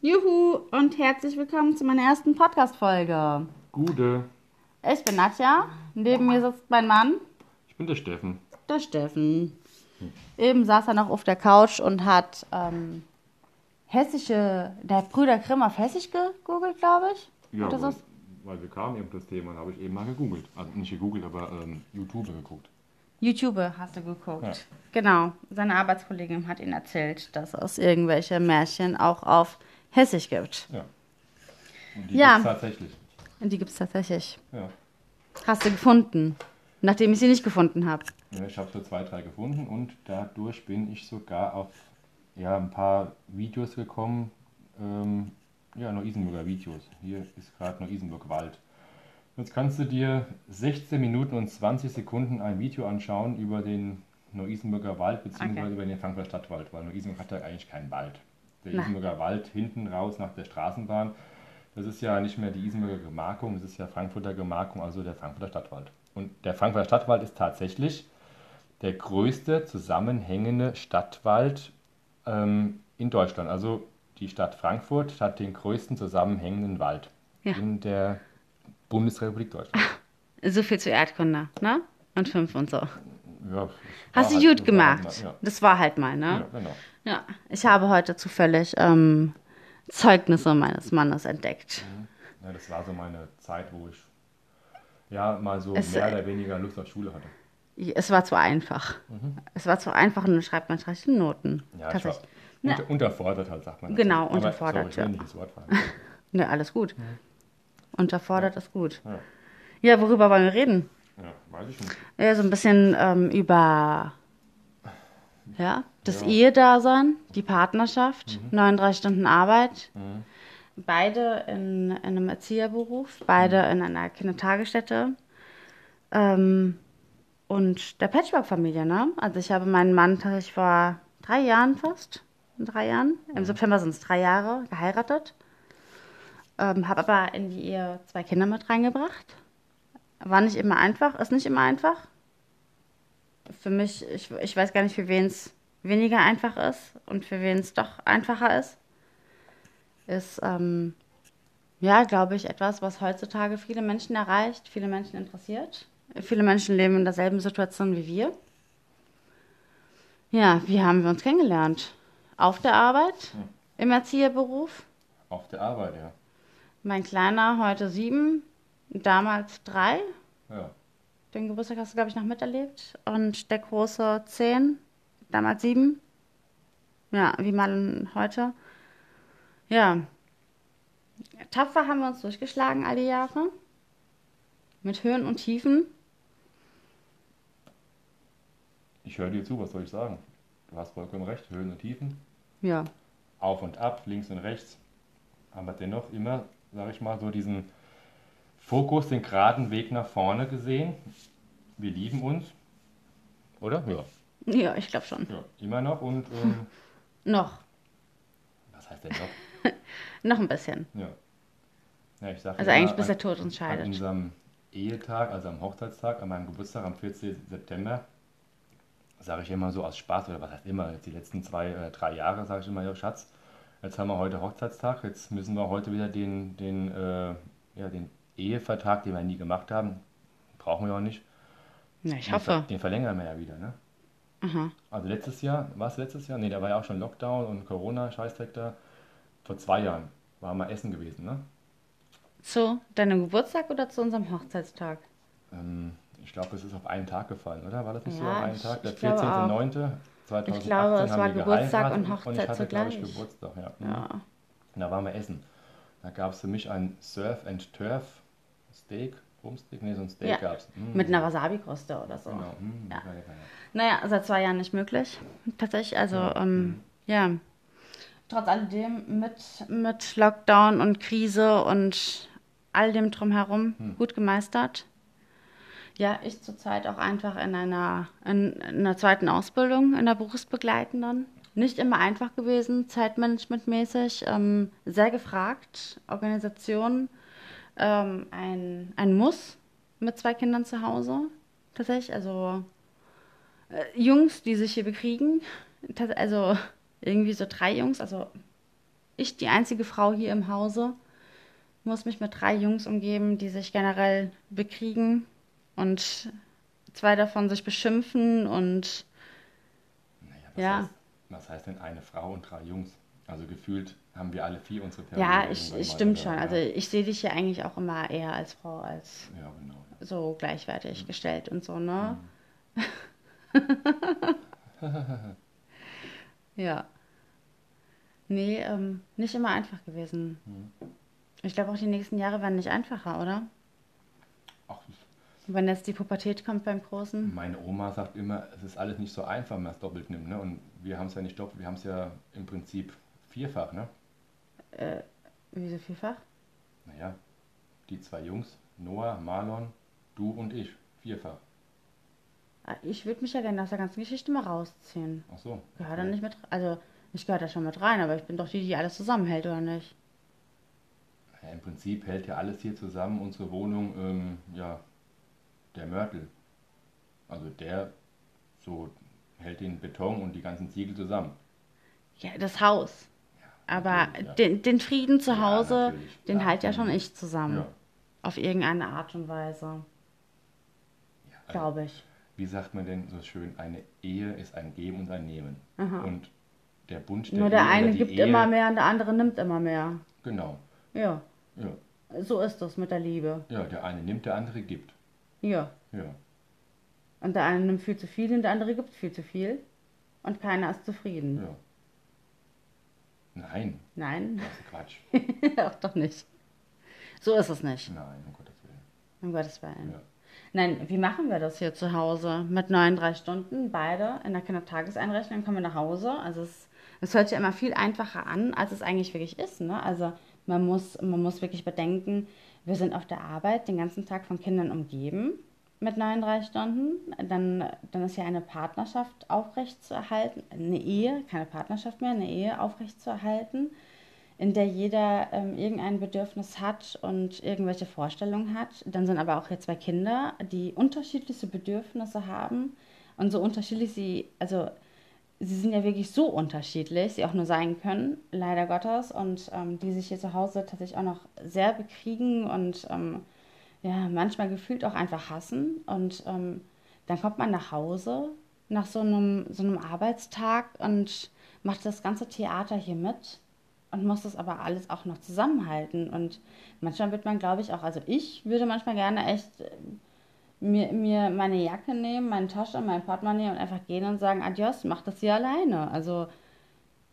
Juhu und herzlich willkommen zu meiner ersten Podcast-Folge. Gute. Ich bin Nadja, neben mir sitzt mein Mann, Ich bin der Steffen. der Steffen. Eben saß er noch auf der Couch und hat ähm, hessische, der Brüder Grimm auf Hessisch gegoogelt, glaube ich. Ja, Oder weil, so. weil wir kamen eben das Thema, da habe ich eben mal gegoogelt. Also nicht gegoogelt, aber ähm, YouTube geguckt. YouTube hast du geguckt. Ja. Genau. Seine Arbeitskollegin hat ihn erzählt, dass es irgendwelche Märchen auch auf Hessisch gibt. Ja. Und die Ja. gibt's tatsächlich. Und die gibt es tatsächlich. Ja. Hast du gefunden, nachdem ich sie nicht gefunden habe. ja ich habe so zwei, drei gefunden und dadurch bin ich sogar auf ja, ein paar Videos gekommen. Ähm, ja, Neu-Isenburger Videos. Hier ist gerade Neu-Isenburg Wald. Jetzt kannst du dir 16 Minuten und 20 Sekunden ein Video anschauen über den Neu-Isenburger Wald bzw. Okay. über den Frankfurter Stadtwald, weil Neu-Isenburg hat ja eigentlich keinen Wald. Der Na. Isenburger Wald hinten raus nach der Straßenbahn, das ist ja nicht mehr die Isenburger Gemarkung, das ist ja Frankfurter Gemarkung, also der Frankfurter Stadtwald. Und der Frankfurter Stadtwald ist tatsächlich der größte zusammenhängende Stadtwald ähm, in Deutschland. Also die Stadt Frankfurt hat den größten zusammenhängenden Wald Ja. in der Bundesrepublik Deutschland. So viel zu Erdkunde, ne? Und fünf und so. Ja, Hast du halt- gut halt gemacht. Das war halt mal, ne? ja, genau. Ja. Ich habe heute zufällig ähm, Zeugnisse meines Mannes entdeckt. Ja, das war so meine Zeit, wo ich ja mal so Es- mehr oder weniger Lust auf Schule hatte. Es war zu einfach. Es war zu einfach und dann schreibt man schlechte Noten. Mhm. Ja, ich war Tatsächlich. unter, unterfordert halt, sagt man. Genau, dazu. unterfordert, Aber, sorry, ich will ja. nicht Wort fallen. Ne, alles gut. Unterfordert ist gut. Ja. Ja, worüber wollen wir reden? Ja, weiß ich nicht. Ja, so ein bisschen ähm, über ja, das Ja. Ehedasein, die Partnerschaft, Mhm. 39 Stunden Arbeit. Beide in, in einem Erzieherberuf, beide Mhm. in einer Kindertagesstätte. Ähm, und der Patchwork-Familie, ne? Also ich habe meinen Mann tatsächlich vor drei Jahren fast, in drei Jahren, Mhm. im September sind es drei Jahre, geheiratet. Ähm, habe aber in die Ehe zwei Kinder mit reingebracht. War nicht immer einfach, ist nicht immer einfach. Für mich, ich, ich weiß gar nicht, für wen es weniger einfach ist und für wen es doch einfacher ist. Ist, ähm, ja, glaube ich, etwas, was heutzutage viele Menschen erreicht, viele Menschen interessiert. Viele Menschen leben in derselben Situation wie wir. Ja, wie haben wir uns kennengelernt? Auf der Arbeit, im Erzieherberuf. Auf der Arbeit, ja. Mein Kleiner heute sieben, damals drei. Ja. Den Geburtstag hast du, glaube ich, noch miterlebt. Und der große zehn, damals sieben. Ja, wie mal heute. Ja. Tapfer haben wir uns durchgeschlagen all die Jahre. Mit Höhen und Tiefen. Ich höre dir zu, was soll ich sagen? Du hast vollkommen recht, Höhen und Tiefen, Ja. auf und ab, links und rechts. Aber dennoch immer, sage ich mal, so diesen Fokus, den geraden Weg nach vorne gesehen. Wir lieben uns, oder? Ja, Ja, ich glaube schon. ja immer noch. Und ähm, Noch. was heißt denn noch? Noch ein bisschen. Ja. ja ich sag Also eigentlich bis an- der Tod uns An scheidet. unserem Ehetag, also am Hochzeitstag, an meinem Geburtstag am 14. September, sage ich immer so aus Spaß, oder was heißt immer, jetzt die letzten zwei, äh, drei Jahre sage ich immer, ja Schatz, jetzt haben wir heute Hochzeitstag, jetzt müssen wir heute wieder den, den, äh, ja, den Ehevertrag, den wir nie gemacht haben, brauchen wir auch nicht, Ja, ich den, ver- hoffe. den verlängern wir ja wieder, ne? Aha. Also letztes Jahr, war es letztes Jahr? Ne, da war ja auch schon Lockdown und Corona, Scheißdreck da. Vor zwei Jahren waren wir essen gewesen, ne? Zu deinem Geburtstag oder zu unserem Hochzeitstag? Ähm, ich glaube, es ist auf einen Tag gefallen, oder? War das nicht so Ja, auf einen Tag? Der ich glaube auch. 14.09.2018 Ich glaube, es war Geburtstag und Und ich Hochzeit hatte, glaube ich, zugleich. Geburtstag, ja. Mhm. Ja. Und da waren wir essen. Da gab es für mich ein Surf and Turf Steak, Rumsteak, nee, so ein Steak Ja. gab es. Mhm. Mit einer Wasabi-Kruste oder so. Genau, mhm, Ja. ja. Naja, seit zwei Jahren nicht möglich. Tatsächlich, also, ähm, ja. Trotz alledem mit, mit Lockdown und Krise und all dem drumherum gut gemeistert. Ja, ich zurzeit auch einfach in einer, in, in einer zweiten Ausbildung, in der berufsbegleitenden. Nicht immer einfach gewesen, zeitmanagementmäßig. Ähm, sehr gefragt. Organisation, ähm, ein, ein Muss mit zwei Kindern zu Hause. Tatsächlich, also äh, Jungs, die sich hier bekriegen. Also irgendwie so drei Jungs, also ich die einzige Frau hier im Hause, muss mich mit drei Jungs umgeben, die sich generell bekriegen und zwei davon sich beschimpfen und Naja, was, Ja. heißt, was heißt denn eine Frau und drei Jungs? Also gefühlt haben wir alle vier unsere ja, Periode ich, ich stimmt schon. Ja. Also ich sehe dich hier eigentlich auch immer eher als Frau als Ja, genau. ja. so gleichwertig gestellt und so, ne? ja. Nee, ähm, nicht immer einfach gewesen. Ich glaube auch die nächsten Jahre werden nicht einfacher, oder? Ach, Wenn jetzt die Pubertät kommt beim Großen. meine Oma sagt immer, es ist alles nicht so einfach, wenn man es doppelt nimmt. Ne? Und wir haben es ja nicht doppelt, wir haben es ja im Prinzip vierfach. Ne? Wieso vielfach? Naja, die zwei Jungs, Noah, Marlon, du und ich, vierfach. Ah, Ich würde mich ja gerne aus der ganzen Geschichte mal rausziehen. Ach so. Gehör da nicht mit, also ich gehöre da schon mit rein, aber ich bin doch die, die alles zusammenhält, oder nicht? Ja, Im Prinzip hält ja alles hier zusammen, unsere Wohnung, ähm, ja, der Mörtel. Also der so hält den Beton und die ganzen Ziegel zusammen. Ja, das Haus. Aber ja. den, den Frieden zu Ja, Hause, natürlich, den ja. halt ja schon ich zusammen. Ja. Auf irgendeine Art und Weise, Ja, also, glaube ich. wie sagt man denn so schön, eine Ehe ist ein Geben und ein Nehmen. Und der Bund der Nur der Ehe eine gibt Ehe, immer mehr und der andere nimmt immer mehr. Genau. Ja, Ja. so ist das mit der Liebe. ja, der eine nimmt, der andere gibt. Ja. Ja. Und der eine nimmt viel zu viel und der andere gibt viel zu viel. Und keiner ist zufrieden. ja. Nein, Nein, das ist Quatsch. auch doch nicht. So ist es nicht, Nein, um Gottes Willen. um Gottes Willen. Ja. Nein, wie machen wir das hier zu Hause? Mit 39 Stunden, beide in der Kindertageseinrichtung, kommen wir nach Hause. Also es, es hört sich immer viel einfacher an, als es eigentlich wirklich ist. Ne? Also man muss, man muss wirklich bedenken, wir sind auf der Arbeit den ganzen Tag von Kindern umgeben mit 39 Stunden. Dann, dann ist ja eine Partnerschaft aufrechtzuerhalten, eine Ehe, keine Partnerschaft mehr, eine Ehe aufrechtzuerhalten in der jeder ähm, irgendein Bedürfnis hat und irgendwelche Vorstellungen hat. Dann sind aber auch hier zwei Kinder, die unterschiedlichste Bedürfnisse haben und so unterschiedlich sie, also sie sind ja wirklich so unterschiedlich, sie auch nur sein können, leider Gottes, und ähm, die sich hier zu Hause tatsächlich auch noch sehr bekriegen und ähm, ja, manchmal gefühlt auch einfach hassen. Und ähm, dann kommt man nach Hause nach so einem, so einem Arbeitstag und macht das ganze Theater hier mit und muss das aber alles auch noch zusammenhalten. Und manchmal wird man, glaube ich, auch, also ich würde manchmal gerne echt äh, mir, mir meine Jacke nehmen, meine Tasche, mein Portemonnaie und einfach gehen und sagen, adios, mach das hier alleine. Also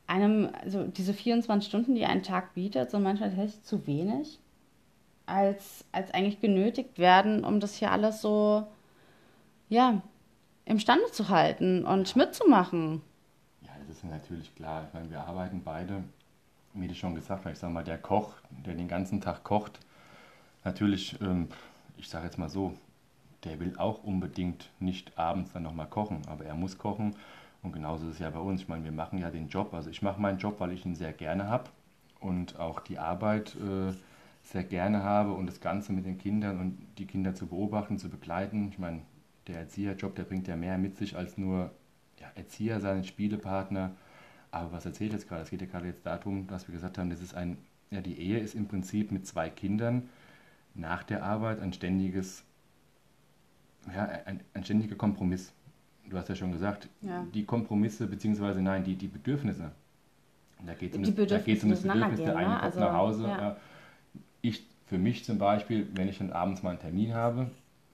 einem, also diese 24 Stunden, die ein Tag bietet, sind manchmal tatsächlich zu wenig, als, als eigentlich genötigt werden, um das hier alles so, ja, imstande zu halten und mitzumachen. Ja, das ist natürlich klar. Ich meine, wir arbeiten beide, wie du schon gesagt hast, ich sag mal, der Koch, der den ganzen Tag kocht, natürlich, ähm, ich sage jetzt mal so, der will auch unbedingt nicht abends dann nochmal kochen, aber er muss kochen und genauso ist es ja bei uns. Ich meine, wir machen ja den Job, also ich mache meinen Job, weil ich ihn sehr gerne habe und auch die Arbeit äh, sehr gerne habe und das Ganze mit den Kindern und die Kinder zu beobachten, zu begleiten. Ich meine, der Erzieherjob, der bringt ja mehr mit sich als nur ja, Erzieher sein, Spielepartner. Aber was erzählt jetzt gerade? Es geht ja gerade jetzt darum, dass wir gesagt haben, das ist ein, ja, die Ehe ist im Prinzip mit zwei Kindern nach der Arbeit ein ständiges, ja, ein, ein ständiger Kompromiss. Du hast ja schon gesagt, Ja. die Kompromisse, beziehungsweise nein, die, die Bedürfnisse. Da geht es um, das- da geht's um das Bedürfnis, der eine ne? kommt Also, nach Hause. ja. ja. Ich, für mich zum Beispiel, wenn ich dann abends mal einen Termin habe,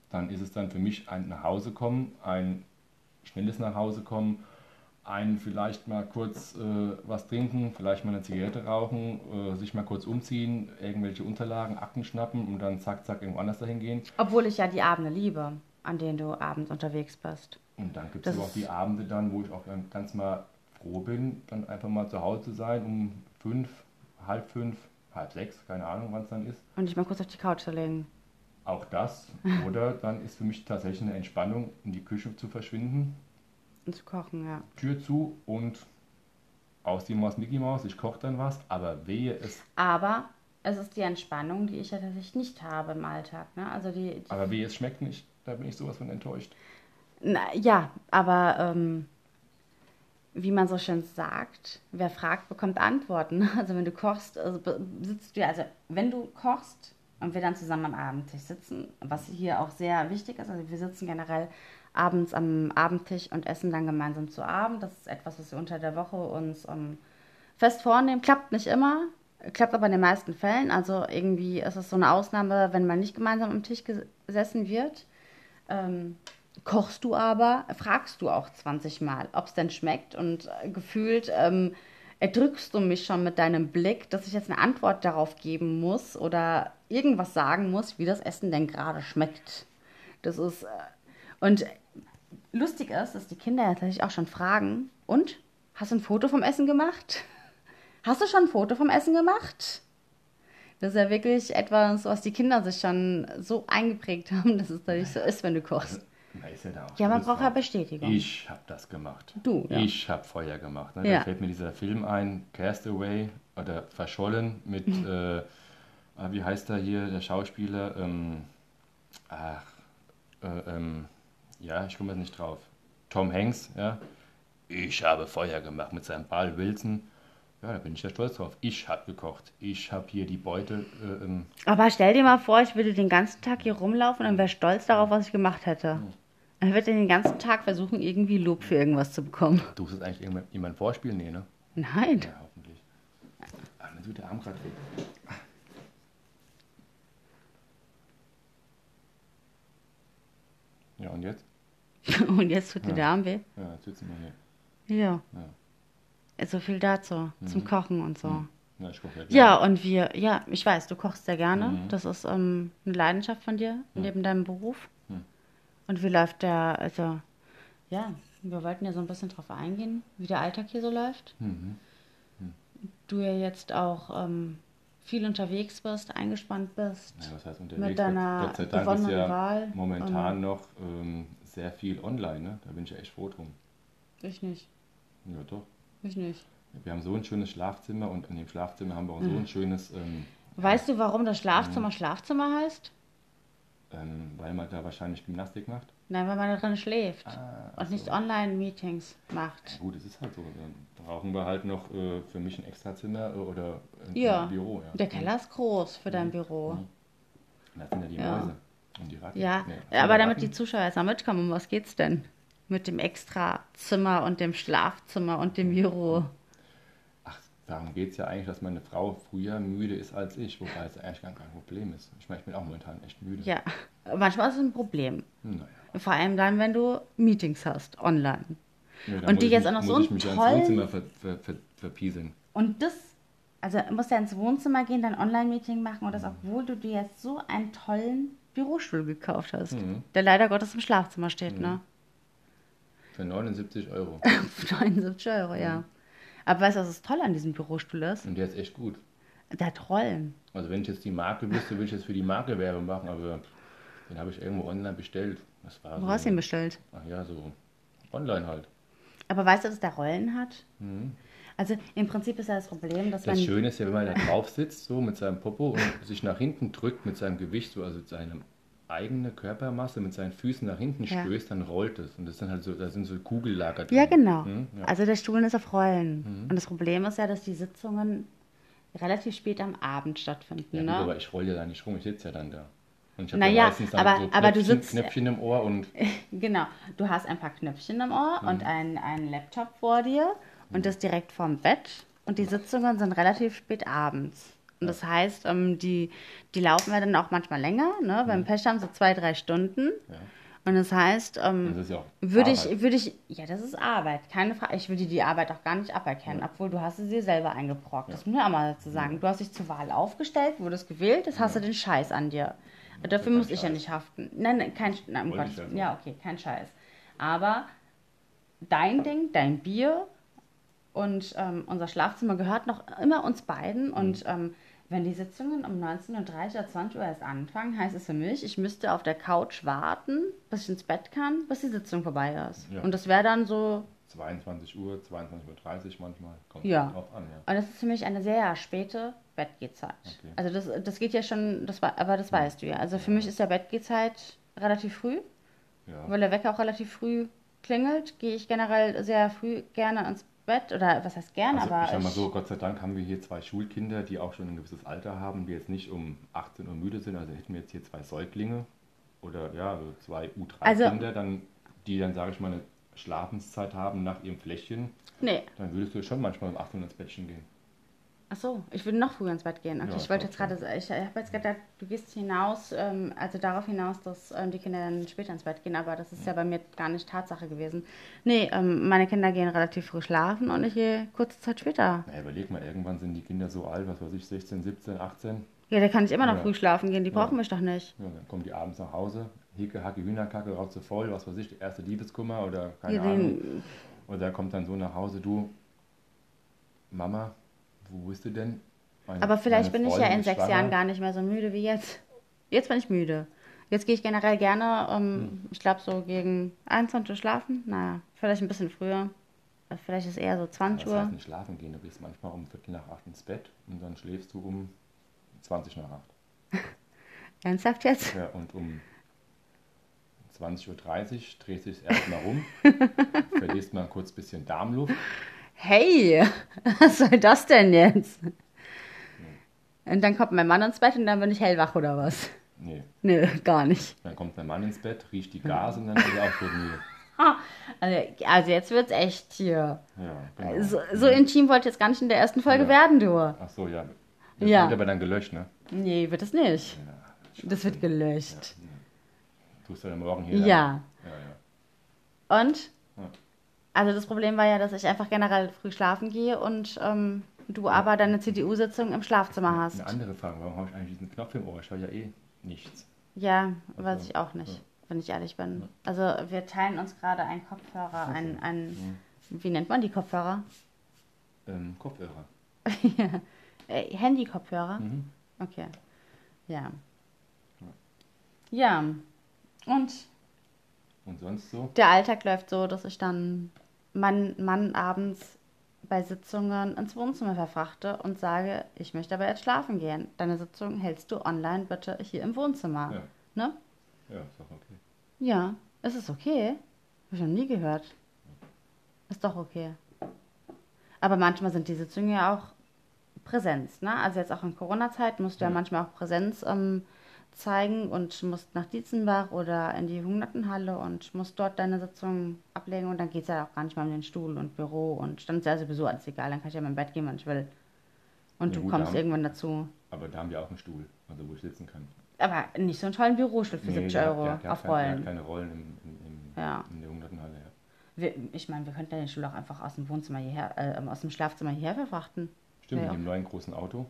dann ist es dann für mich ein nach Hause kommen, ein schnelles nach Hause kommen, ein vielleicht mal kurz äh, was trinken, vielleicht mal eine Zigarette rauchen, äh, sich mal kurz umziehen, irgendwelche Unterlagen, Akten schnappen und dann zack, zack irgendwo anders dahin gehen. Obwohl ich ja die Abende liebe, an denen du abends unterwegs bist. Und dann gibt es auch die Abende dann, wo ich auch ganz mal froh bin, dann einfach mal zu Hause zu sein, um fünf, halb fünf, halb sechs, keine Ahnung, wann es dann ist. Und dich mal kurz auf die Couch zu legen. Auch das. Oder dann ist für mich tatsächlich eine Entspannung, in die Küche zu verschwinden, Und zu kochen, ja. Tür zu und aus die Maus Mickey Maus, ich koche dann was, aber wehe es, Aber es ist die Entspannung, die ich ja tatsächlich nicht habe im Alltag. Ne? Also die, die aber wehe es schmeckt nicht, da bin ich sowas von enttäuscht. Na, ja, aber ähm, wie man so schön sagt, wer fragt, bekommt Antworten. Also wenn du kochst, also sitzt du, also wenn du kochst und wir dann zusammen am Abendtisch sitzen, was hier auch sehr wichtig ist, also wir sitzen generell abends am Abendtisch und essen dann gemeinsam zu Abend. Das ist etwas, was wir unter der Woche uns um, ähm, fest vornehmen. Klappt nicht immer, klappt aber in den meisten Fällen. Also irgendwie ist es so eine Ausnahme, wenn man nicht gemeinsam am Tisch gesessen wird. Ähm, kochst du aber, fragst du auch 20 Mal, ob es denn schmeckt und äh, gefühlt ähm, erdrückst du mich schon mit deinem Blick, dass ich jetzt eine Antwort darauf geben muss oder irgendwas sagen muss, wie das Essen denn gerade schmeckt. Das ist äh, und lustig ist, dass die Kinder ja tatsächlich auch schon fragen, und hast du ein Foto vom Essen gemacht? Hast du schon ein Foto vom Essen gemacht? Das ist ja wirklich etwas, was die Kinder sich schon so eingeprägt haben, dass es da nicht so ist, wenn du kochst. Ja, ja, man braucht ja Bestätigung. Ich habe das gemacht. Du, ja. Ich habe Feuer gemacht. Ne? Ja. Da fällt mir dieser Film ein, Castaway oder Verschollen mit, mhm. äh, ah, wie heißt er hier, der Schauspieler? Ähm, ach, äh, ähm, ja, ich komme jetzt nicht drauf. Tom Hanks, ja. Ich habe Feuer gemacht mit seinem Ball Wilson. Ja, da bin ich ja stolz drauf. Ich habe gekocht. Ich habe hier die Beutel. Äh, ähm Aber stell dir mal vor, ich würde den ganzen Tag hier rumlaufen und wäre stolz darauf, was ich gemacht hätte. Mhm. Er wird den ganzen Tag versuchen, irgendwie Lob für irgendwas zu bekommen. Du es eigentlich jemand vorspielen? Nee, ne? Nein. Ja, hoffentlich. Ah, dann tut der Arm gerade weh. Ja, und jetzt? und jetzt tut dir der Arm weh? Ja, jetzt sitzen wir hier. Ja. ja. So viel dazu, mhm. zum Kochen und so. Mhm. Ja, ich koche ja, gerne. ja, und wir, ja, ich weiß, du kochst sehr gerne. Mhm. Das ist ähm, eine Leidenschaft von dir, neben deinem Beruf. Und wie läuft der, also, ja, wir wollten ja so ein bisschen drauf eingehen, wie der Alltag hier so läuft. Mhm. Mhm. Du ja jetzt auch ähm, viel unterwegs bist, eingespannt bist. Ja, was heißt unterwegs? Mit deiner Gott sei Dank ist ja Wahl. momentan noch ähm, sehr viel online, ne? Da bin ich ja echt froh drum. Ich nicht. Ja, doch. Ich nicht. Wir haben so ein schönes Schlafzimmer und in dem Schlafzimmer haben wir auch mhm. so ein schönes. Ähm, weißt du, warum das Schlafzimmer mhm. Schlafzimmer heißt? Ähm, weil man da wahrscheinlich Gymnastik macht? Nein, weil man da drin schläft ah, und so. nicht Online-Meetings macht. Ja, gut, es ist halt so. Dann brauchen wir halt noch äh, für mich ein Extrazimmer äh, oder ein, ja. Büro. Ja. Der Keller ist groß für dein mhm. Büro. Mhm. Das sind ja die ja. Mäuse und die Ratten. Ja, nee, aber damit Ratten. die Zuschauer jetzt mitkommen, um was geht's denn? Mit dem Extrazimmer und dem Schlafzimmer und dem Büro. Darum geht es ja eigentlich, dass meine Frau früher müde ist als ich, wobei es eigentlich gar kein Problem ist. Ich meine, ich bin auch momentan echt müde. Ja, manchmal ist es ein Problem. Naja. Vor allem dann, wenn du Meetings hast, online. Ja, und die jetzt auch noch so einen tollen... Ver, ver, ver, verpieseln. Und das, also musst du ja ins Wohnzimmer gehen, dein Online-Meeting machen und das, mhm. obwohl du dir jetzt so einen tollen Bürostuhl gekauft hast, mhm. der leider Gottes im Schlafzimmer steht, mhm. ne? Für 79 Euro. Für 79 Euro, ja. Aber weißt du, was das toll an diesem Bürostuhl ist? Und der ist echt gut. Der hat Rollen. Also wenn ich jetzt die Marke wüsste, würde ich jetzt für die Marke Werbung machen, aber den habe ich irgendwo online bestellt. Das war Wo so, hast du ihn bestellt? Ach ja, so online halt. Aber weißt du, dass der Rollen hat? Mhm. Also im Prinzip ist ja das Problem, dass das man... Das Schöne ist ja, wenn man da drauf sitzt, so mit seinem Popo und sich nach hinten drückt mit seinem Gewicht, so also seinem eigene Körpermasse mit seinen Füßen nach hinten ja. stößt, dann rollt es. Und das sind halt so, da sind so Kugellager drin. Ja, genau. Hm? Ja. Also der Stuhl ist auf Rollen. Mhm. Und das Problem ist ja, dass die Sitzungen relativ spät am Abend stattfinden. Ja, ne? aber ich rolle ja da nicht rum, ich sitze ja dann da. Und ich habe naja, ja meistens dann aber, so Knöpfchen, aber du sitzt, Knöpfchen im Ohr und. genau, du hast ein paar Knöpfchen im Ohr mhm. und einen Laptop vor dir und mhm. das direkt vorm Bett. Und die Sitzungen sind relativ spät abends. Und das heißt, ähm, die, die laufen ja dann auch manchmal länger, ne? beim mhm. Pech haben so zwei, drei Stunden. Ja. Und das heißt, ähm, das ja würde ich, würde ich, ja, das ist Arbeit, keine Frage. Ich würde die Arbeit auch gar nicht aberkennen, ja. obwohl du hast sie dir selber eingebrockt. Ja. Das muss man auch mal dazu sagen. Du hast dich zur Wahl aufgestellt, wurdest gewählt, jetzt hast du den Scheiß an dir. Dafür muss ich ja nicht haften. Nein, kein, nein, um Gottes Ja, okay, kein Scheiß. Aber dein Ding, dein Bier und ähm, unser Schlafzimmer gehört noch immer uns beiden mhm. und ähm, wenn die Sitzungen um 19.30 Uhr oder 20 Uhr erst anfangen, heißt es für mich, ich müsste auf der Couch warten, bis ich ins Bett kann, bis die Sitzung vorbei ist. Ja. Und das wäre dann so. 22 Uhr, 22.30 Uhr manchmal. Kommt ja. drauf an. Ja. Und das ist für mich eine sehr späte Bettgehzeit. Okay. Also das, das geht ja schon, das war, aber das weißt du ja. Also für mich ist ja Bettgehzeit relativ früh, ja. weil der Wecker auch relativ früh klingelt, gehe ich generell sehr früh gerne ins Bett. Oder was heißt gerne, Also aber ich sag mal so, Gott sei Dank haben wir hier zwei Schulkinder, die auch schon ein gewisses Alter haben, die jetzt nicht um 18 Uhr müde sind. Also hätten wir jetzt hier zwei Säuglinge oder ja, also zwei Also- U3-Kinder, dann, die dann, sage ich mal, eine Schlafenszeit haben nach ihrem Fläschchen, nee. dann würdest du schon manchmal um 18 Uhr ins Bettchen gehen. Ach so, ich würde noch früher ins Bett gehen. Okay, Ja, ich ich wollte jetzt gerade, ich habe jetzt gedacht, du gehst hinaus, ähm, also darauf hinaus, dass ähm, die Kinder dann später ins Bett gehen, aber das ist ja bei mir gar nicht Tatsache gewesen. Nee, ähm, meine Kinder gehen relativ früh schlafen und ich gehe kurze Zeit später. Na, überleg mal, irgendwann sind die Kinder so alt, was weiß ich, 16, 17, 18. Ja, da kann ich immer noch Ja. früh schlafen gehen, die Ja. brauchen mich doch nicht. Ja, dann kommen die abends nach Hause, Hicke, Hacke, Hühnerkacke, raus zu voll, was weiß ich, erste Liebeskummer oder keine Ja, Ahnung. den, Oder kommt dann so nach Hause, du, Mama, wo bist du denn? Meine- aber vielleicht bin ich ja in sechs schwanger. Jahren gar nicht mehr so müde wie jetzt. Jetzt bin ich müde. Jetzt gehe ich generell gerne, ähm, Hm. ich glaube so gegen 21 Uhr schlafen. Naja, vielleicht ein bisschen früher. Vielleicht ist eher so 20 Das Uhr. heißt nicht schlafen gehen, du gehst manchmal um Viertel nach acht ins Bett und dann schläfst du um 20 nach acht. Ernsthaft jetzt? Ja, und um 20.30 Uhr drehst du dich erstmal rum, verlierst mal kurz ein bisschen Darmluft. Hey, was soll das denn jetzt? Und dann kommt mein Mann ins Bett und dann bin ich hellwach oder was? Nee, Nö, gar nicht. dann kommt mein Mann ins Bett, riecht die Gase und dann ist er auch schon müde. Also, also jetzt wird's echt hier. Ja, genau. So, so intim wollte jetzt gar nicht in der ersten Folge Ja. werden, du. Ach so, ja. Das Ja. wird aber dann gelöscht, ne? Nee, wird es nicht. Ja, Das wird gelöscht. tust du dann morgen hier. Ja. Ja, ja. Und? Ja. Also das Problem war ja, dass ich einfach generell früh schlafen gehe und ähm, du aber deine CDU-Sitzung im Schlafzimmer hast. Eine andere Frage, warum habe ich eigentlich diesen Knopf im Ohr? Ich höre ja eh nichts. Ja, weiß Also, ich auch nicht, ja. wenn ich ehrlich bin. Also wir teilen uns gerade einen Kopfhörer, ein, ein Mhm. wie nennt man die Kopfhörer? Ähm, Kopfhörer. Äh, Handy-Kopfhörer? Mhm. Okay. Ja. Ja. Und Und sonst so? der Alltag läuft so, dass ich dann meinen Mann abends bei Sitzungen ins Wohnzimmer verfrachte und sage, ich möchte aber jetzt schlafen gehen. Deine Sitzung hältst du online bitte hier im Wohnzimmer. Ja. Ne? Ja, ist doch okay. Ja, ist es okay? Habe ich noch nie gehört. Ist doch okay. Aber manchmal sind die Sitzungen ja auch Präsenz, ne? Also jetzt auch in Corona-Zeit musst du ja, Ja. manchmal auch Präsenz ähm, zeigen und musst nach Dietzenbach oder in die Hungertenhalle und musst dort deine Sitzung ablegen und dann geht es ja auch gar nicht mal um den Stuhl und Büro und dann ist ja sowieso alles egal, dann kann ich ja in mein Bett gehen, wann ich will. Und Ja, du gut, kommst haben- irgendwann dazu. Aber da haben wir auch einen Stuhl, also wo ich sitzen kann. Aber nicht so einen tollen Bürostuhl für 70 der Euro der, der auf hat keine, der Rollen. hat keine Rollen im, im, im, Ja. in der Hundertenhalle. Ja. Wir, ich meine, wir könnten ja den Stuhl auch einfach aus dem Wohnzimmer hierher, äh, aus dem Schlafzimmer hierher verfrachten. Stimmt, Ja. mit dem neuen großen Auto.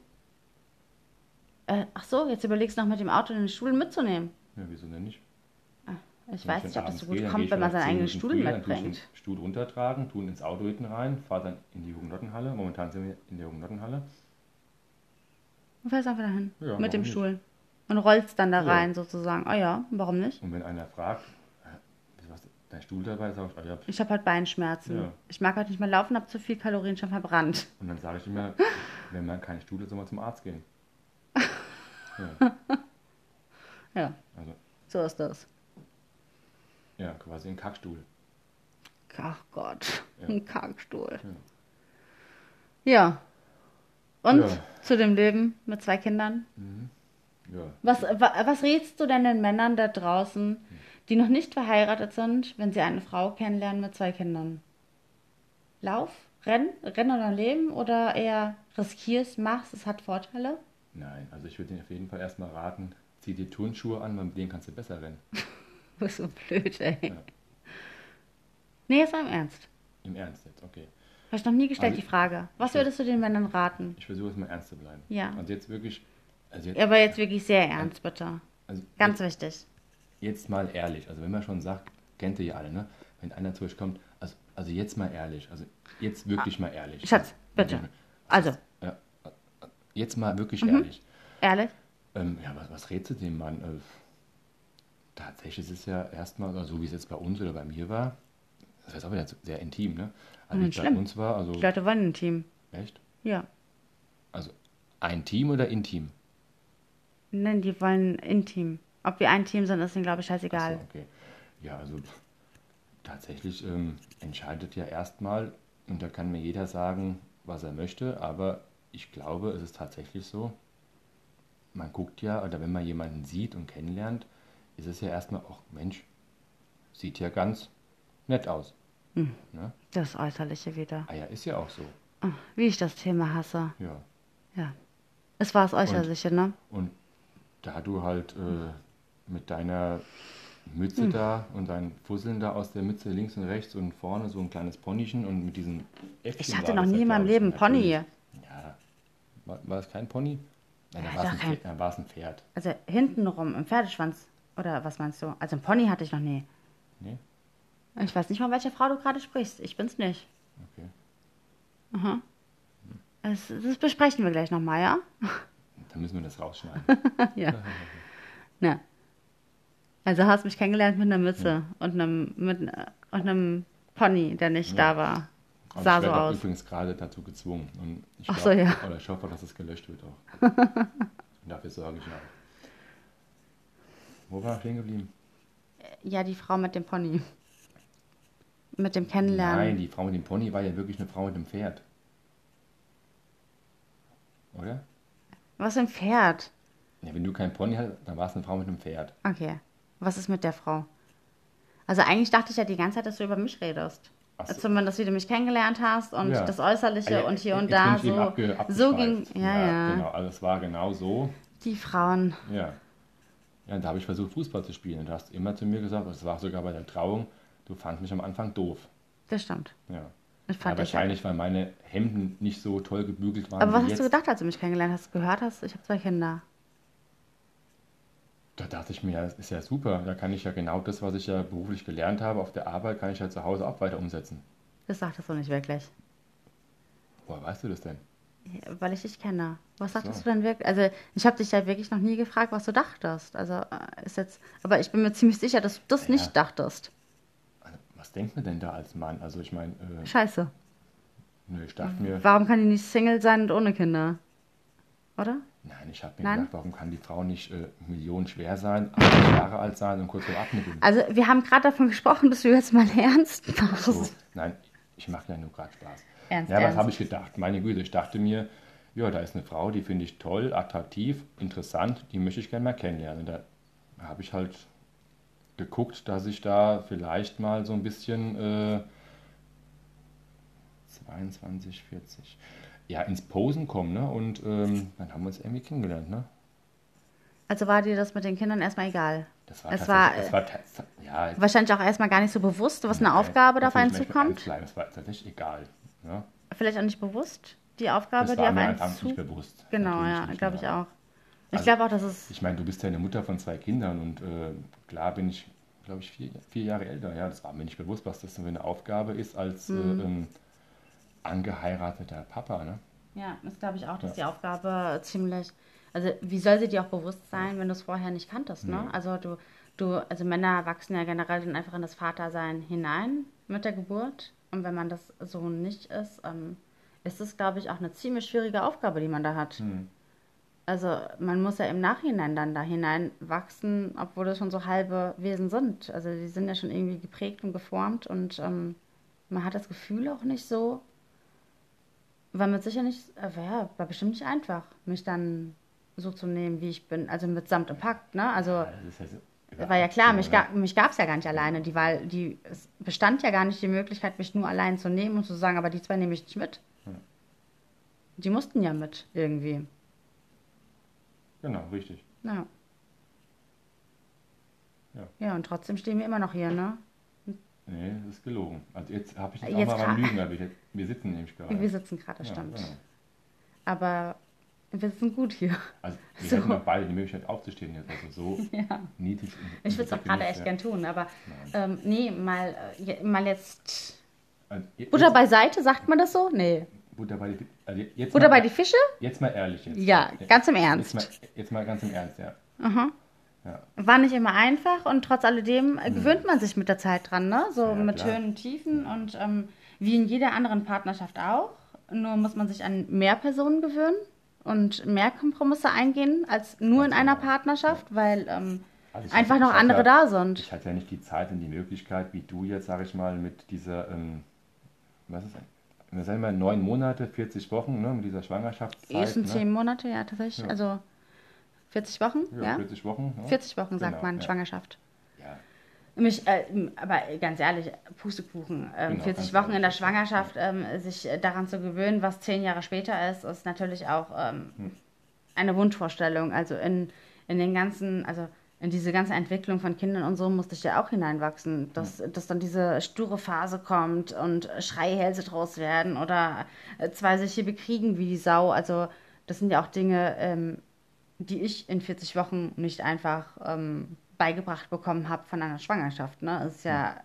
Äh, ach so, jetzt überlegst du noch mit dem Auto den Stuhl mitzunehmen. Ja, wieso denn nicht? Ich Wenn weiß dann nicht, ob das so gut kommt, gehe ich wenn man seinen eigenen 10 Stuhl früher, ich mitbringt. den Stuhl runtertragen, tun ins Auto hinten rein, fahre dann in die Hugenottenhalle. Momentan sind wir in der Hugenottenhalle. Du fährst einfach dahin. Ja, mit dem nicht? Stuhl. Und rollst dann da Ja. rein sozusagen. Oh ja, warum nicht? Und wenn einer fragt, äh, du dein Stuhl dabei, sag ich, ah ja, Ich habe halt Beinschmerzen. Ja. Ich mag halt nicht mehr laufen, habe zu viel Kalorien schon verbrannt. Und dann sage ich immer, wenn man keinen Stuhl hat, soll man zum Arzt gehen. Ja, Ja, also, so ist das. ja, quasi ein Kackstuhl. Ach Gott, Ja. ein Kackstuhl. Ja. Und Ja. zu dem Leben mit zwei Kindern? Ja, Was, wa, was rätst du denn den Männern da draußen, die noch nicht verheiratet sind, wenn sie eine Frau kennenlernen mit zwei Kindern? Lauf, renn, renn oder leben oder eher riskierst, machst, es hat Vorteile? Nein, also ich würde dir auf jeden Fall erstmal raten, zieh die Turnschuhe an, weil mit denen kannst du besser rennen. Du bist so blöd, ey. Ja. Nee, jetzt mal im Ernst. Im Ernst jetzt, okay. Habe ich noch nie gestellt, Also die Frage. Was würdest du den Männern raten? Ich versuche es mal ernst zu bleiben. Ja. Also jetzt wirklich, also jetzt, Aber jetzt wirklich sehr ernst, bitte. also Ganz jetzt, wichtig. jetzt mal ehrlich, also wenn man schon sagt, kennt ihr ja alle, ne? Wenn einer zu euch kommt, also, also jetzt mal ehrlich, also jetzt wirklich mal ehrlich. Ah, Schatz, bitte. Also, Ja, jetzt mal wirklich Mhm. ehrlich. ehrlich? Ähm, ja, was, was rätst du dem Mann? Äh, tatsächlich ist es ja erstmal, also so wie es jetzt bei uns oder bei mir war, das ist auch wieder sehr intim, ne? Also Nicht es bei uns war, also Die Leute wollen ein Team. echt? Ja. Also ein Team oder intim? Nein, die wollen intim. Ob wir ein Team sind, ist ihnen, glaube ich, scheißegal. so, okay. Ja, also tatsächlich ähm, entscheidet ja erstmal, und da kann mir jeder sagen, was er möchte, aber ich glaube, es ist tatsächlich so, man guckt ja, oder wenn man jemanden sieht und kennenlernt, ist es ja erstmal, ach Mensch, sieht ja ganz nett aus. Mhm. Ne? Das Äußerliche wieder. Ah ja, ist ja auch so. Ah, wie ich das Thema hasse. Ja. Ja. Es war das Äußerliche, und, ne? Und da du halt äh, mit deiner Mütze mhm. da und deinen Fusseln da aus der Mütze links und rechts und vorne so ein kleines Ponychen und mit diesen Äffchen Ich hatte noch nie in meinem Leben Pony. Ja. War, war das kein Pony? Nein, da war es ein, kein... ein Pferd. Also hintenrum im Pferdeschwanz. Oder was meinst du? Also ein Pony hatte ich noch nie. Nee. Ich weiß nicht mal, welche Frau du gerade sprichst. Ich bin's nicht. Okay. Aha. Das, das besprechen wir gleich nochmal, ja? Dann müssen wir das rausschneiden. ja. Na. Also hast mich kennengelernt mit einer Mütze ja. und einem, mit, und einem Pony, der nicht ja. da war. Und Sah ich so aus. übrigens gerade dazu gezwungen. Und ich Ach glaub, so, ja. Oder ich hoffe, dass es gelöscht wird auch. dafür sorge ich auch. Wo war ich stehen geblieben? Ja, die Frau mit dem Pony. Mit dem Kennenlernen. Nein, die Frau mit dem Pony war ja wirklich eine Frau mit dem Pferd. Oder? Was für ein Pferd? Ja, wenn du kein Pony hast, dann war es eine Frau mit einem Pferd. Okay. Was ist mit der Frau? Also eigentlich dachte ich ja die ganze Zeit, dass du über mich redest. So. Zumindest wie du mich kennengelernt hast und ja. das Äußerliche ja, und hier und da so. Abge, so ging. Ja, ja, ja. Genau, also es war genau so. Die Frauen. Ja. Ja, und da habe ich versucht, Fußball zu spielen. Und du hast immer zu mir gesagt, das war sogar bei der Trauung, du fandest mich am Anfang doof. Das stimmt. Ja. Ich fand ja, wahrscheinlich, weil meine Hemden nicht so toll gebügelt waren. Aber was hast jetzt. du gedacht, als du mich kennengelernt hast? Gehört hast, ich habe zwei Kinder. Da dachte ich mir, das ist ja super. Da kann ich ja genau das, was ich ja beruflich gelernt habe auf der Arbeit, kann ich ja zu Hause auch weiter umsetzen. Das sagtest du nicht wirklich. Woher weißt du das denn? Ja, weil ich dich kenne. Was sagtest so. du denn wirklich? Also ich habe dich ja wirklich noch nie gefragt, was du dachtest. Also äh, ist jetzt, aber ich bin mir ziemlich sicher, dass du das ja. nicht dachtest. Also, was denkt man denn da als Mann? Also ich meine. Äh, Scheiße. Nö, ich dachte mir. Warum kann die nicht Single sein und ohne Kinder? Oder? Nein, ich habe mir Nein? gedacht, warum kann die Frau nicht äh, Millionen schwer sein, 80 Jahre alt sein und kurz vor abnippeln? Also wir haben gerade davon gesprochen, dass du jetzt mal ernst machst. So, nein, ich mache ja nur gerade Spaß. Ernst, ja, was habe ich gedacht? Meine Güte, ich dachte mir, ja, da ist eine Frau, die finde ich toll, attraktiv, interessant, die möchte ich gerne mal kennenlernen. Da habe ich halt geguckt, dass ich da vielleicht mal so ein bisschen äh, 22, 40 ja, ins Posen kommen, ne? Und ähm, dann haben wir uns irgendwie kennengelernt, ne? Also war dir das mit den Kindern erstmal egal? Das war, es war, das war ja, wahrscheinlich auch erstmal gar nicht so bewusst, was eine Aufgabe da auf einen zukommt. Das war tatsächlich egal. Ne? Vielleicht auch nicht bewusst, die Aufgabe, das die auf einen zu... nicht bewusst. Genau, ja, glaube ich auch. Ich also, glaube auch, dass es... Ich meine, du bist ja eine Mutter von zwei Kindern und äh, klar bin ich, glaube ich, vier, vier, Jahre älter. Ja, das war mir nicht bewusst, was das für eine Aufgabe ist als mhm. äh, ähm, angeheirateter Papa, ne? Ja, das glaube ich auch, dass ja. die Aufgabe ziemlich, also wie soll sie dir auch bewusst sein, wenn du es vorher nicht kanntest, ne? Ja. Also du, du, also Männer wachsen ja generell dann einfach in das Vatersein hinein mit der Geburt. Und wenn man das so nicht ist, ähm, ist es, glaube ich, auch eine ziemlich schwierige Aufgabe, die man da hat. Mhm. Also man muss ja im Nachhinein dann da hineinwachsen, obwohl das schon so halbe Wesen sind. Also die sind ja schon irgendwie geprägt und geformt und ähm, man hat das Gefühl auch nicht so, war mit sicher nicht, äh, ja, war bestimmt nicht einfach, mich dann so zu nehmen, wie ich bin, also mit Samt und Pakt, ne? Also ja, ja war ja klar, mich, ga, mich gab es ja gar nicht alleine. Die Wahl, die, es bestand ja gar nicht die Möglichkeit, mich nur allein zu nehmen und zu sagen, aber die zwei nehme ich nicht mit. Ja. Die mussten ja mit irgendwie. Genau, richtig. Ja. Ja. ja, und trotzdem stehen wir immer noch hier, ne? Nee, das ist gelogen. Also jetzt habe ich das jetzt auch mal beim Lügen erwischt. Wir sitzen nämlich gerade. Wir sitzen gerade, ja, stimmt. Genau. Aber wir sitzen gut hier. Also wir so. hätten noch beide die Möglichkeit aufzustehen jetzt. Also so ja. niedrig. Ich würde es auch gerade echt ja. gern tun, aber ähm, nee, mal, äh, mal jetzt... Also, jetzt Butter beiseite, sagt man das so? Nee. Butter bei die, also jetzt Butter mal, bei die Fische? Jetzt mal ehrlich. Jetzt. Ja, ganz im Ernst. Jetzt mal, jetzt mal ganz im Ernst, ja. Aha. Ja. War nicht immer einfach und trotz alledem mhm. gewöhnt man sich mit der Zeit dran, ne? So ja, mit klar. Höhen und Tiefen und ähm, wie in jeder anderen Partnerschaft auch. Nur muss man sich an mehr Personen gewöhnen und mehr Kompromisse eingehen als nur in einer genau. Partnerschaft, weil ähm, Also einfach hatte- noch andere ja- da sind. Ich hatte ja nicht die Zeit und die Möglichkeit, wie du jetzt, sage ich mal, mit dieser, ähm, was ist wir sagen mal neun Monate, 40 Wochen, ne, mit dieser Schwangerschaftszeit. Ersten ne? zehn Monate, ja, tatsächlich. Ja. Also 40 Wochen, Ja, ja? 40 Wochen. Ne? 40 Wochen sagt Genau, man, ja. Schwangerschaft. Ja, Mich, äh, aber ganz ehrlich, Pustekuchen. Ähm, Genau, 40 ganz Wochen in der Schwangerschaft, ähm, sich äh, daran zu gewöhnen, was zehn Jahre später ist, ist natürlich auch ähm, Hm. eine Wunschvorstellung. Also in, in den ganzen, also in diese ganze Entwicklung von Kindern und so musste ich ja auch hineinwachsen, dass, dass dann diese sture Phase kommt und Schreihälse draus werden oder äh, zwei sich hier bekriegen wie die Sau. Also das sind ja auch Dinge, ähm, die ich in 40 Wochen nicht einfach ähm, beigebracht bekommen habe von einer Schwangerschaft. Ne? Das ist ja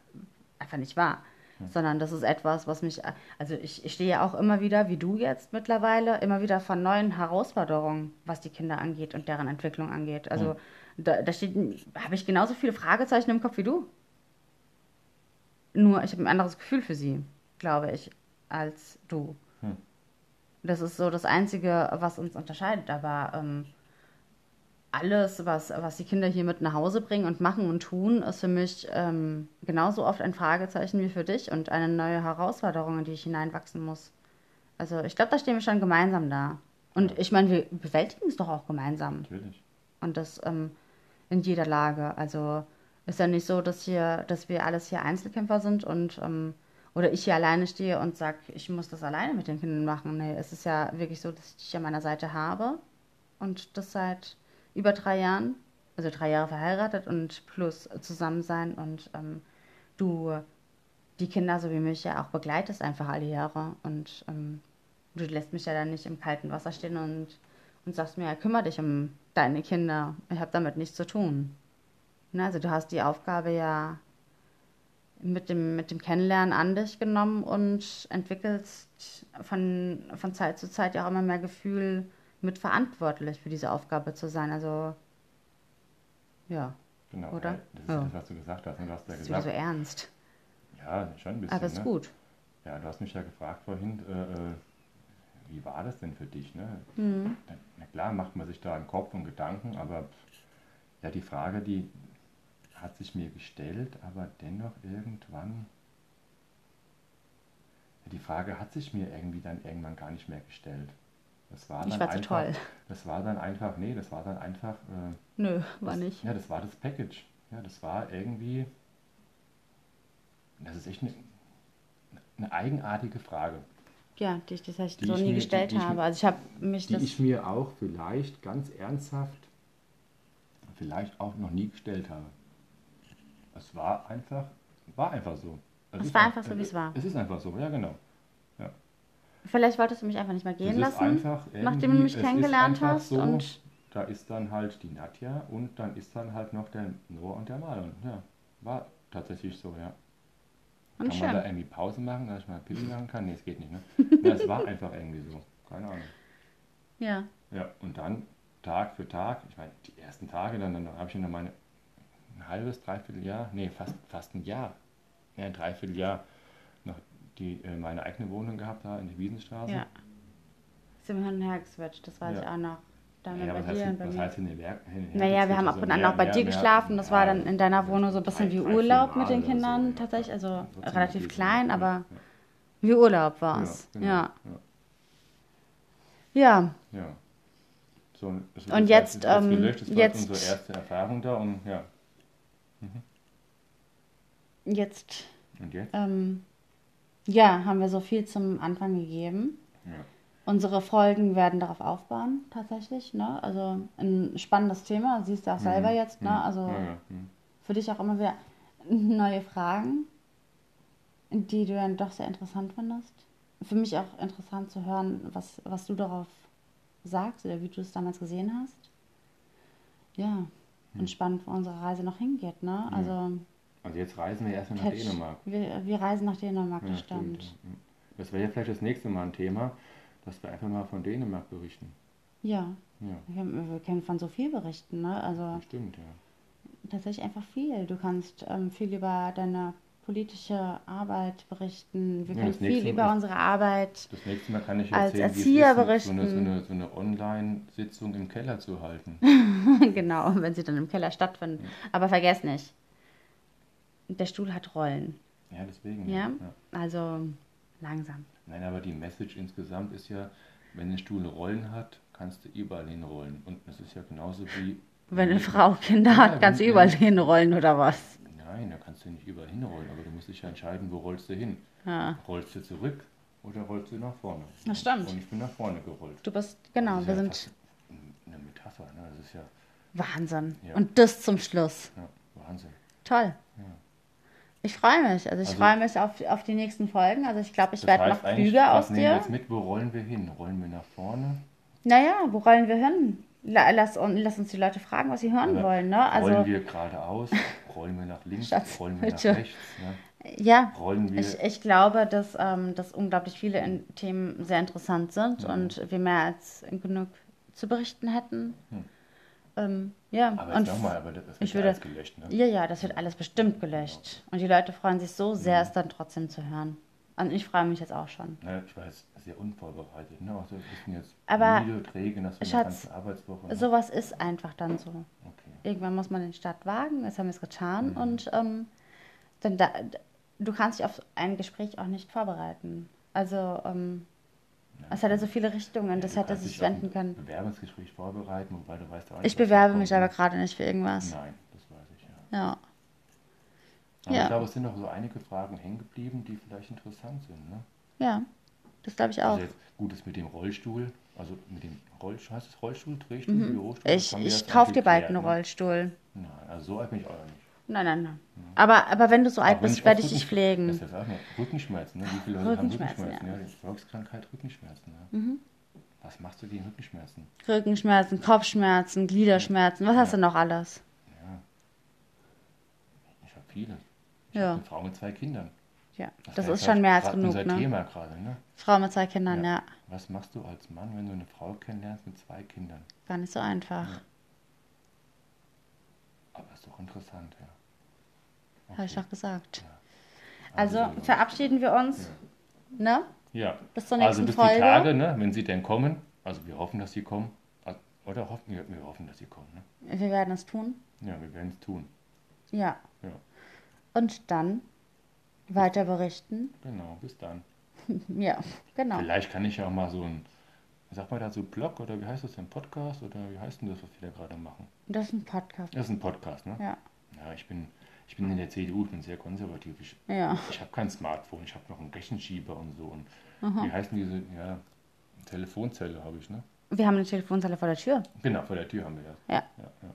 einfach nicht wahr. Sondern das ist etwas, was mich, also ich, ich stehe ja auch immer wieder, wie du jetzt mittlerweile, immer wieder vor neuen Herausforderungen, was die Kinder angeht und deren Entwicklung angeht. Also da, da steht, habe ich genauso viele Fragezeichen im Kopf wie du. Nur ich habe ein anderes Gefühl für sie, glaube ich, als du. Hm. Das ist so das Einzige, was uns unterscheidet. Aber ähm, alles, was, was die Kinder hier mit nach Hause bringen und machen und tun, ist für mich ähm, genauso oft ein Fragezeichen wie für dich und eine neue Herausforderung, in die ich hineinwachsen muss. Also ich glaube, da stehen wir schon gemeinsam da. Und Ja. ich meine, wir bewältigen es doch auch gemeinsam. natürlich. Und das ähm, in jeder Lage. Also ist ja nicht so, dass hier, dass wir alles hier Einzelkämpfer sind und ähm, oder ich hier alleine stehe und sage, ich muss das alleine mit den Kindern machen. Nee, es ist ja wirklich so, dass ich dich an meiner Seite habe und das seit über drei Jahren, also drei Jahre verheiratet und plus zusammen sein und ähm, du die Kinder so wie mich ja auch begleitest einfach alle Jahre und ähm, du lässt mich ja dann nicht im kalten Wasser stehen und, und sagst mir, ja, kümmere dich um deine Kinder. Ich habe damit nichts zu tun. Ne, also du hast die Aufgabe ja mit dem, mit dem Kennenlernen an dich genommen und entwickelst von, von Zeit zu Zeit ja auch immer mehr Gefühl, mitverantwortlich für diese Aufgabe zu sein. Also, ja, Genau. Oder? Das ist Ja. das, was du gesagt hast. ne? Du hast ja das ist gesagt. so ernst. Ja, schon ein bisschen. Aber ist ne? gut. Ja, du hast mich ja gefragt vorhin, äh, äh, wie war das denn für dich? Ne? Mhm. Na, klar macht man sich da im Kopf und Gedanken, aber ja, die Frage, die hat sich mir gestellt, aber dennoch irgendwann, ja, die Frage hat sich mir irgendwie dann irgendwann gar nicht mehr gestellt. Das war dann Ich war zu einfach, toll. Das war dann einfach, nee, das war dann einfach, äh, Nö, war das, nicht. Ja, das war das Package. Ja, das war irgendwie, das ist echt eine, eine eigenartige Frage. Ja, die ich das heißt, Die so ich nie mir- gestellt die ich habe. Also ich habe mich die das. ich mir auch vielleicht ganz ernsthaft, vielleicht auch noch nie gestellt habe. Es war einfach, war einfach so. Es ist war ein- einfach so, wie es war. Es ist einfach so, ja genau. Vielleicht wolltest du mich einfach nicht mehr gehen lassen, einfach nachdem du mich kennengelernt hast. So, Und da ist dann halt die Nadja und dann ist dann halt noch der Noah und der Marlon. Ja, war tatsächlich so, ja. Und kann man da schön. irgendwie Pause machen, dass ich mal Pipi machen kann? Nee, es geht nicht, ne? Ja, es war einfach irgendwie so. Keine Ahnung. Ja. Ja, und dann Tag für Tag, ich meine, die ersten Tage, dann, dann habe ich noch meine ein halbes, dreiviertel Jahr, nee, fast, fast ein Jahr, ja, ein Dreivierteljahr die, äh, meine eigene Wohnung gehabt da in der Wiesenstraße. Ja. Sind wir hin und her geswitcht, das weiß Ja. ich auch noch. Dann Ja, bei was dir heißt, hin- was heißt hin und her? Naja, wir haben ab Also und an auch bei dir geschlafen. Das war dann in deiner Wohnung so ein bisschen wie Urlaub mit den so, Kindern ja. tatsächlich. Also relativ klein, aber wie Urlaub war es. genau, Ja. ja. Ja. So, ist Und jetzt, das ähm, gelöscht, das war jetzt- unsere erste Erfahrung da und ja. Jetzt, Und jetzt? ähm, ja, haben wir so viel zum Anfang gegeben. Ja. Unsere Folgen werden darauf aufbauen, tatsächlich. Ne? Also ein spannendes Thema, siehst du auch selber jetzt. Ne? Mhm. Also ja, mhm. für dich auch immer wieder neue Fragen, die du dann doch sehr interessant findest. Für mich auch interessant zu hören, was, was du darauf sagst oder wie du es damals gesehen hast. Ja, und spannend, wo unsere Reise noch hingeht. Ne? Also Also jetzt reisen wir erstmal nach. Dänemark. Wir, wir reisen nach Dänemark, Ja, das stimmt. ja. Das wäre ja vielleicht das nächste Mal ein Thema, dass wir einfach mal von Dänemark berichten. Ja, Ja, wir, wir können von so viel berichten. Ne? Also stimmt, ja. tatsächlich einfach viel. Du kannst ähm, viel über deine politische Arbeit berichten. Wir Ja, können viel über ist- unsere Arbeit. Das nächste Mal kann ich Als erzählen, wie Erzieher ist, so eine, berichten. so eine, so eine Online-Sitzung im Keller zu halten. genau, wenn sie dann im Keller stattfinden. Aber vergesst nicht, der Stuhl hat Rollen. Ja, deswegen. Ja? Also langsam. Nein, aber die Message insgesamt ist ja, wenn ein Stuhl Rollen hat, kannst du überall hinrollen. Und das ist ja genauso wie. Wenn eine Frau Kinder Ja, hat, kannst du überall hinrollen oder was? Nein, da kannst du nicht überall hinrollen, aber du musst dich ja entscheiden, wo rollst du hin. Ja. Rollst du zurück oder rollst du nach vorne? Das stimmt. Und ich bin nach vorne gerollt. Du bist, genau, wir ja sind Eine Metapher, ne? Das ist ja, Wahnsinn. Ja. Und das zum Schluss. ja Wahnsinn. Toll. Ich freue mich. Also ich Also- freue mich auf, auf die nächsten Folgen. Also ich glaube, ich werde noch klüger aus nehmen dir. jetzt mit? Wo rollen wir hin? Rollen wir nach vorne? Naja, wo rollen wir hin? La, lass, lass uns die Leute fragen, was sie hören Oder wollen. Ne? Also rollen wir geradeaus? Rollen wir nach links? Schatz, rollen wir nach bitte. rechts? Ne? ja, Rollen wir ich, ich glaube, dass, ähm, dass unglaublich viele in Themen sehr interessant sind Mhm. und wir mehr als genug zu berichten hätten. Ähm, ja. Aber und nochmal, aber das wird ich ja würde- alles gelöscht, ne? ja, ja, das wird alles bestimmt gelöscht. Und die Leute freuen sich so Mhm. sehr, es dann trotzdem zu hören. Und ich freue mich jetzt auch schon. Ne, ich war jetzt sehr unvorbereitet. Ne? Also ich bin jetzt Aber, müde, träge nach so einer ganzen Arbeitswoche. Ne? Sowas ist einfach dann so. Okay. Irgendwann muss man den Start wagen, das haben wir es getan. Mhm. Und ähm, dann da, du kannst dich auf ein Gespräch auch nicht vorbereiten. Also ähm, es hat ja so viele Richtungen, das du hätte sich wenden können. Bewerbungsgespräch vorbereiten, wobei du weißt auch nicht, Ich bewerbe mich aber gerade nicht für irgendwas. Nein, das weiß ich ja. Ja. Aber Ja. ich glaube, es sind noch so einige Fragen hängen geblieben, die vielleicht interessant sind. Ne? Ja, das glaube ich auch. Also jetzt gut ist mit dem Rollstuhl, also mit dem Rollstuhl, heißt es Rollstuhl, Drehstuhl, Bürostuhl? Das Mhm. Ich, wir ich jetzt kaufe dir bald einen ne? Rollstuhl. Nein, also so alt bin ich auch nicht. Nein, nein, nein. Aber, aber wenn du so alt bist, werde ich dich pflegen. Das ist ja auch noch Rückenschmerzen, ne? Wie viele Leute Rückenschmerzen, haben Rückenschmerzen? ja. Ja, Volkskrankheit Rückenschmerzen. Ne? Mhm. Was machst du gegen Rückenschmerzen? Rückenschmerzen, Kopfschmerzen, Gliederschmerzen, was hast du noch alles? Ja. Ich habe viele. Ich Ja. habe eine Frau mit zwei Kindern. Ja, das war ist schon mehr als genug, unser ne? Thema gerade, ne? Frau mit zwei Kindern, ja. Was machst du als Mann, wenn du eine Frau kennenlernst mit zwei Kindern? Gar nicht so einfach. Aber ist doch interessant, ja. Habe ich doch gesagt. Ja. Also Leute. verabschieden wir uns. Ne? Ja. Bis zur also nächsten bis Folge. die Tage, ne, wenn sie denn kommen. Also wir hoffen, dass sie kommen. Also- Oder hoffen wir, wir hoffen, dass sie kommen. Ne? Wir werden es tun. Ja, wir werden es tun. Ja. Ja, Und dann weiter berichten. genau. Bis dann. Ja, genau. Vielleicht kann ich ja auch mal so ein, sag mal dazu, Blog oder wie heißt das denn, Podcast oder wie heißt denn das, was wir da gerade machen? Das ist ein Podcast. Das ist ein Podcast, ne? Ja. Ja, ich bin, ich bin in der CDU, ich bin sehr konservativ. Ich, Ja. ich habe kein Smartphone, ich habe noch einen Rechenschieber und so. Und wie heißen diese, ja, Telefonzelle habe ich, ne? Wir haben eine Telefonzelle vor der Tür. Genau, vor der Tür haben wir das. Ja, Ja, ja.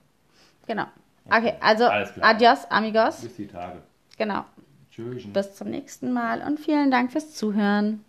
genau. Okay, also Alles klar. adios, amigos. Bis die Tage. Genau. Tschüss. Bis zum nächsten Mal und vielen Dank fürs Zuhören.